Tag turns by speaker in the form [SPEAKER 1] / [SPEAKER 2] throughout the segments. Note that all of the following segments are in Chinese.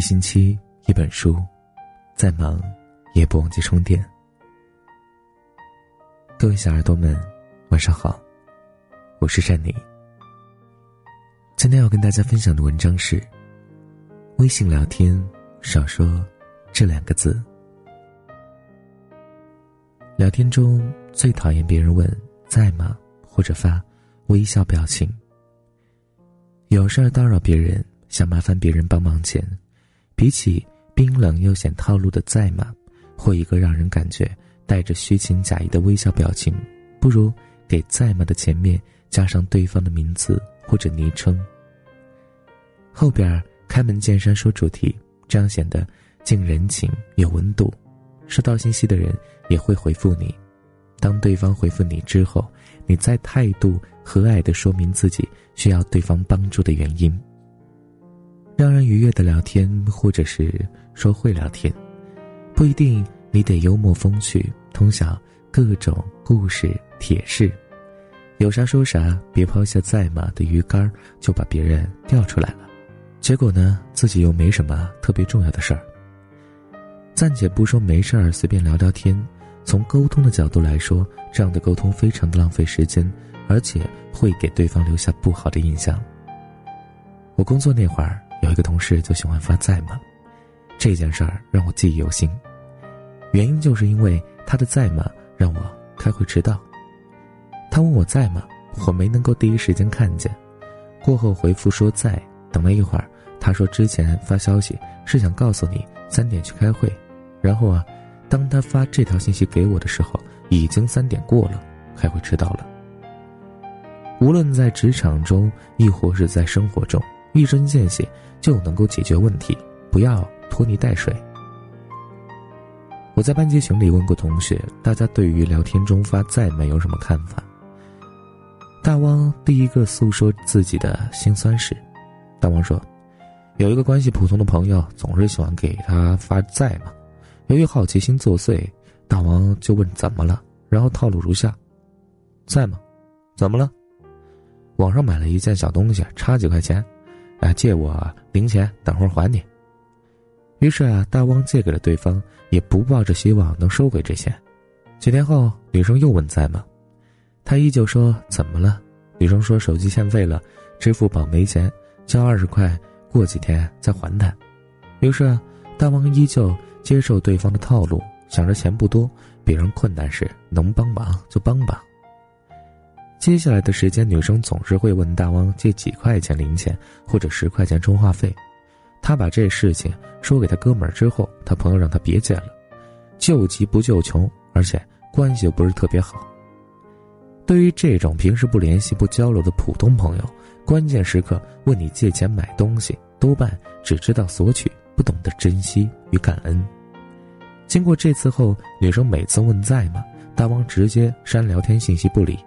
[SPEAKER 1] 一星期一本书，再忙也不忘记充电。各位小耳朵们，晚上好，我是善妮。今天要跟大家分享的文章是：微信聊天少说这两个字。聊天中最讨厌别人问在吗，或者发微笑表情。有事儿叨扰别人，想麻烦别人帮忙前，比起冰冷又显套路的在吗，或一个让人感觉带着虚情假意的微笑表情，不如给在吗的前面加上对方的名字或者昵称。后边开门见山说主题，这样显得近人情有温度。收到信息的人也会回复你，当对方回复你之后，你再态度和蔼地说明自己需要对方帮助的原因。让人愉悦的聊天，或者是说会聊天，不一定你得幽默风趣，通晓各种故事铁事，有啥说啥，别抛下在马的鱼竿就把别人钓出来了，结果呢，自己又没什么特别重要的事儿。暂且不说没事儿随便聊聊天，从沟通的角度来说，这样的沟通非常的浪费时间，而且会给对方留下不好的印象。我工作那会儿有一个同事就喜欢发在吗，这件事儿让我记忆犹新。原因就是因为他的在吗让我开会迟到。他问我在吗，我没能够第一时间看见，过后回复说在，等了一会儿，他说之前发消息是想告诉你三点去开会。然后啊，当他发这条信息给我的时候，已经三点过了，开会迟到了。无论在职场中，亦或是在生活中，一针见血就能够解决问题，不要拖泥带水。我在班级群里问过同学，大家对于聊天中发在没有什么看法？大汪第一个诉说自己的心酸事，大汪说，有一个关系普通的朋友，总是喜欢给他发在嘛。由于好奇心作祟，大王就问怎么了，然后套路如下：“在吗？怎么了？网上买了一件小东西，差几块钱，哎，借我零钱，等会儿还你。”于是啊，大王借给了对方，也不抱着希望能收回这钱。几天后，女生又问在吗？他依旧说怎么了？女生说手机欠费了，支付宝没钱，交二十块，过几天再还他。于是啊，大王依旧。接受对方的套路，想着钱不多，别人困难时能帮忙就帮吧。接下来的时间，女生总是会问大汪借几块钱零钱或者十块钱充话费。他把这事情说给他哥们儿之后，他朋友让他别借了，救急不救穷，而且关系又不是特别好。对于这种平时不联系不交流的普通朋友，关键时刻问你借钱买东西，多半只知道索取。不懂得珍惜与感恩。经过这次后，女生每次问在吗，大汪直接删聊天信息不理，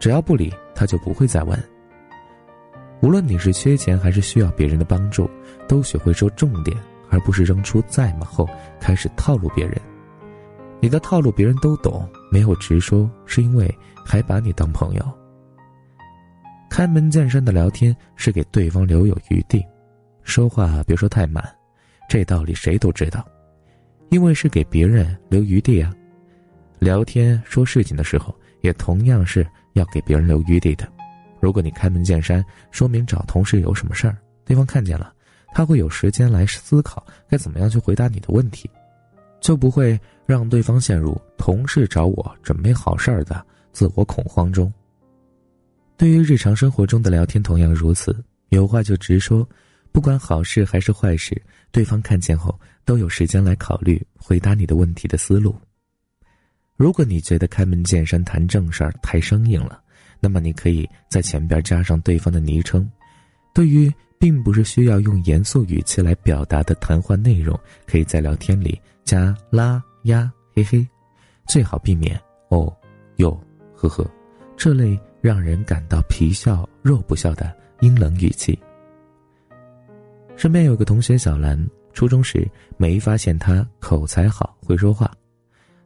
[SPEAKER 1] 只要不理，他就不会再问。无论你是缺钱还是需要别人的帮助，都学会说重点，而不是扔出在吗后开始套路别人。你的套路别人都懂，没有直说，是因为还把你当朋友。开门见山的聊天是给对方留有余地，说话别说太满。这道理谁都知道，因为是给别人留余地啊。聊天说事情的时候，也同样是要给别人留余地的。如果你开门见山，说明找同事有什么事儿，对方看见了，他会有时间来思考该怎么样去回答你的问题，就不会让对方陷入同事找我准备好事儿的自我恐慌中。对于日常生活中的聊天，同样如此，有话就直说。不管好事还是坏事，对方看见后都有时间来考虑回答你的问题的思路。如果你觉得开门见山谈正事儿太生硬了，那么你可以在前边加上对方的昵称。对于并不是需要用严肃语气来表达的谈话内容，可以在聊天里加拉呀嘿嘿，最好避免哦哟呵呵这类让人感到皮笑肉不笑的阴冷语气。身边有个同学小兰，初中时没发现她口才好，会说话。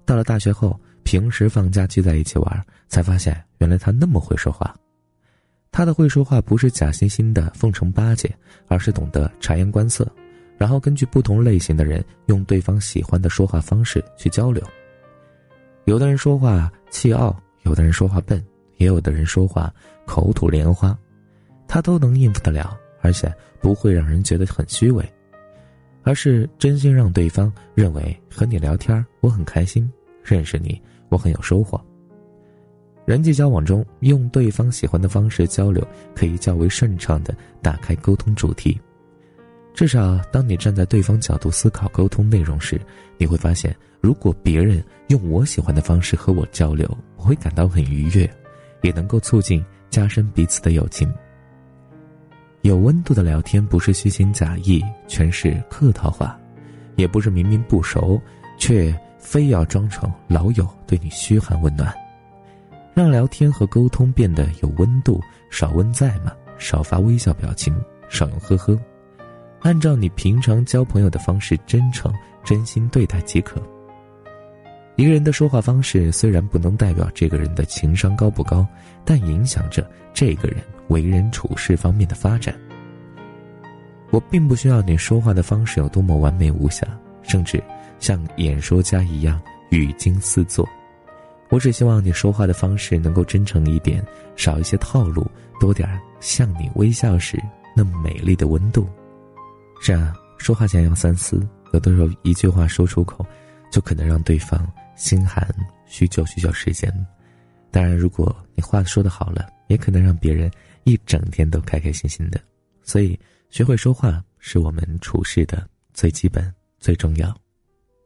[SPEAKER 1] 到了大学后，平时放假聚在一起玩，才发现原来他那么会说话。他的会说话不是假惺惺的奉承巴结，而是懂得察言观色，然后根据不同类型的人，用对方喜欢的说话方式去交流。有的人说话气傲，有的人说话笨，也有的人说话口吐莲花，他都能应付得了，而且不会让人觉得很虚伪，而是真心让对方认为和你聊天我很开心，认识你我很有收获。人际交往中，用对方喜欢的方式交流，可以较为顺畅的打开沟通主题。至少，当你站在对方角度思考沟通内容时，你会发现，如果别人用我喜欢的方式和我交流，我会感到很愉悦，也能够促进加深彼此的友情。有温度的聊天不是虚情假意，全是客套话，也不是明明不熟，却非要装成老友对你嘘寒问暖。让聊天和沟通变得有温度，少问在吗？少发微笑表情，少用呵呵。按照你平常交朋友的方式，真诚、真心对待即可。一个人的说话方式虽然不能代表这个人的情商高不高，但影响着这个人为人处事方面的发展。我并不需要你说话的方式有多么完美无瑕，甚至像演说家一样语惊四座。我只希望你说话的方式能够真诚一点，少一些套路，多点像你微笑时那么美丽的温度。是啊，说话前要三思，有的时候一句话说出口，就可能让对方心寒，许久许久时间。当然，如果你话说的好了，也可能让别人一整天都开开心心的。所以，学会说话是我们处事的最基本、最重要。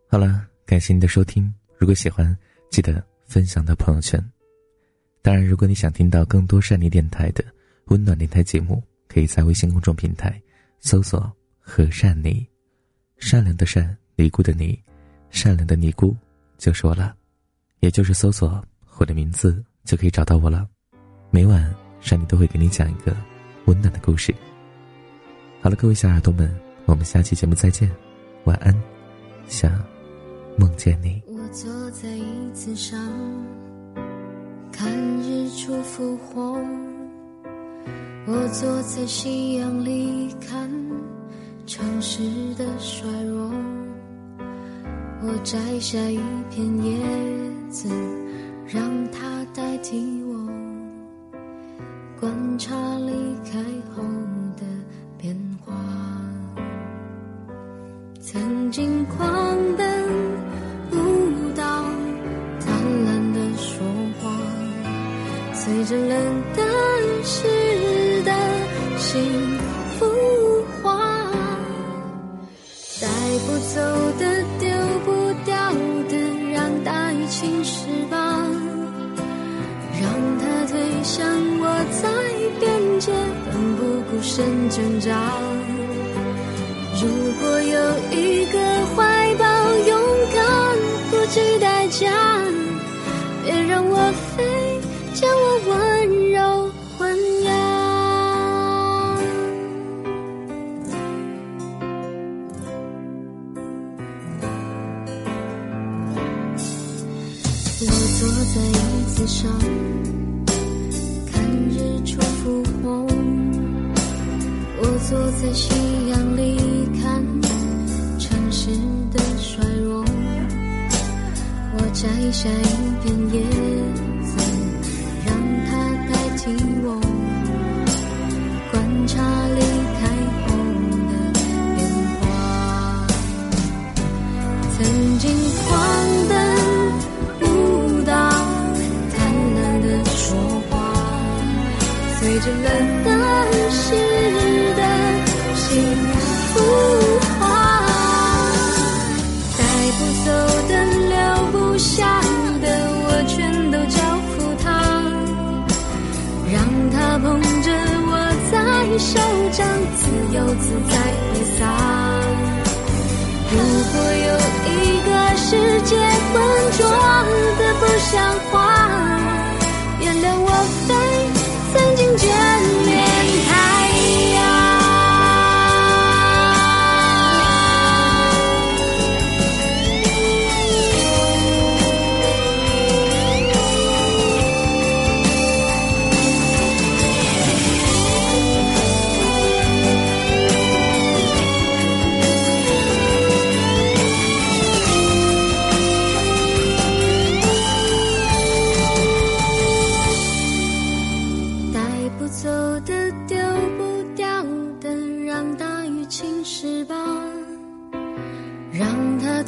[SPEAKER 1] 好了，感谢您的收听，如果喜欢，记得分享到朋友圈。当然，如果你想听到更多善尼电台的温暖电台节目，可以在微信公众平台搜索。和善你，善良的善，尼姑的尼，善良的尼姑就是我了，也就是搜索我的名字就可以找到我了。每晚善妮都会给你讲一个温暖的故事。好了，各位小耳朵们，我们下期节目再见，晚安，想梦见你。
[SPEAKER 2] 我坐在椅子上，看日出复红。我坐在夕阳里看。城市的衰弱，我摘下一片叶子，让它代替我观察离开后的变化。曾经狂奔舞蹈，贪婪的说话，随着冷挣扎。如果有一个怀抱，勇敢不计代价，别让我飞，将我温柔豢养。我坐在椅子。上坐在夕阳里看城市的衰弱，我摘下一片叶随着冷的湿的幸福花，带不走的留不下的，我全都交付他，让他捧着我在手掌，自由自在挥洒。如果有一个世界浑浊的不像话，原谅我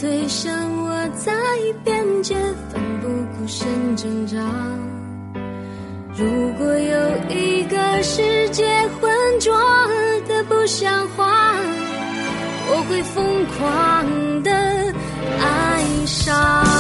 [SPEAKER 2] 最像我在边界，奋不顾身挣扎。如果有一个世界浑浊的不像话，我会疯狂的爱上。